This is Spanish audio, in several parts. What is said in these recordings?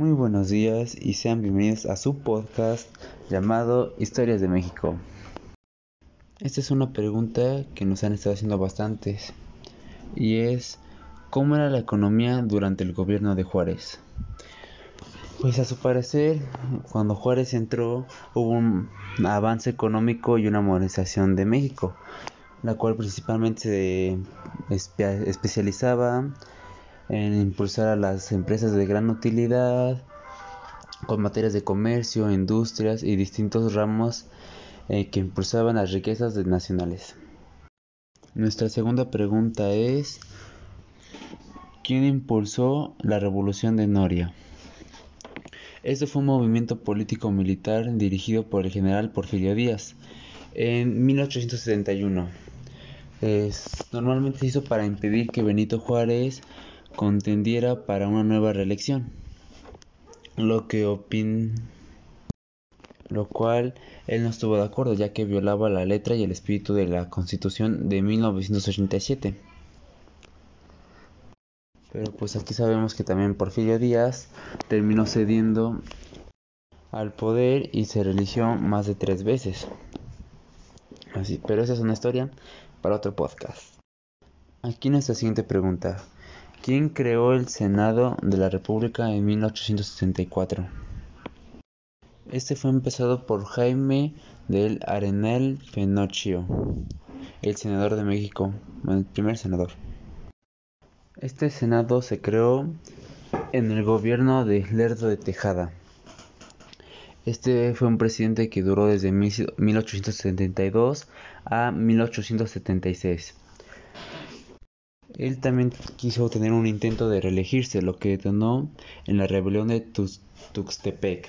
Muy buenos días y sean bienvenidos a su podcast llamado Historias de México. Esta es una pregunta que nos han estado haciendo bastantes y es ¿cómo era la economía durante el gobierno de Juárez? Pues a su parecer, cuando Juárez entró hubo un avance económico y una modernización de México, la cual principalmente se especializaba en impulsar a las empresas de gran utilidad con materias de comercio, industrias y distintos ramos eh, que impulsaban las riquezas nacionales. Nuestra segunda pregunta es, ¿quién impulsó la revolución de Noria? Este fue un movimiento político-militar dirigido por el general Porfirio Díaz en 1871. normalmente se hizo para impedir que Benito Juárez contendiera para una nueva reelección, lo que opin lo cual él no estuvo de acuerdo ya que violaba la letra y el espíritu de la Constitución de 1987. Pero pues aquí sabemos que también Porfirio Díaz terminó cediendo al poder y se religió más de tres veces. Así, pero esa es una historia para otro podcast. Aquí nuestra siguiente pregunta. ¿Quién creó el Senado de la República en 1864? Este fue empezado por Jaime del Arenal Fenocchio, el senador de México, el primer senador. Este senado se creó en el gobierno de Lerdo de Tejada. Este fue un presidente que duró desde 1872 a 1876. Él también quiso tener un intento de reelegirse, lo que detonó en la rebelión de Tuxtepec,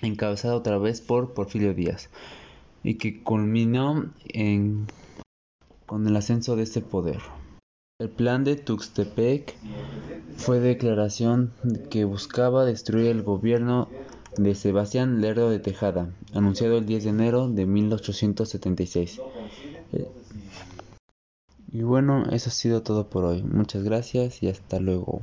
encabezada otra vez por Porfirio Díaz, y que culminó con el ascenso de este poder. El plan de Tuxtepec fue declaración que buscaba destruir el gobierno de Sebastián Lerdo de Tejada, anunciado el 10 de enero de 1876. Y bueno, eso ha sido todo por hoy. Muchas gracias y hasta luego.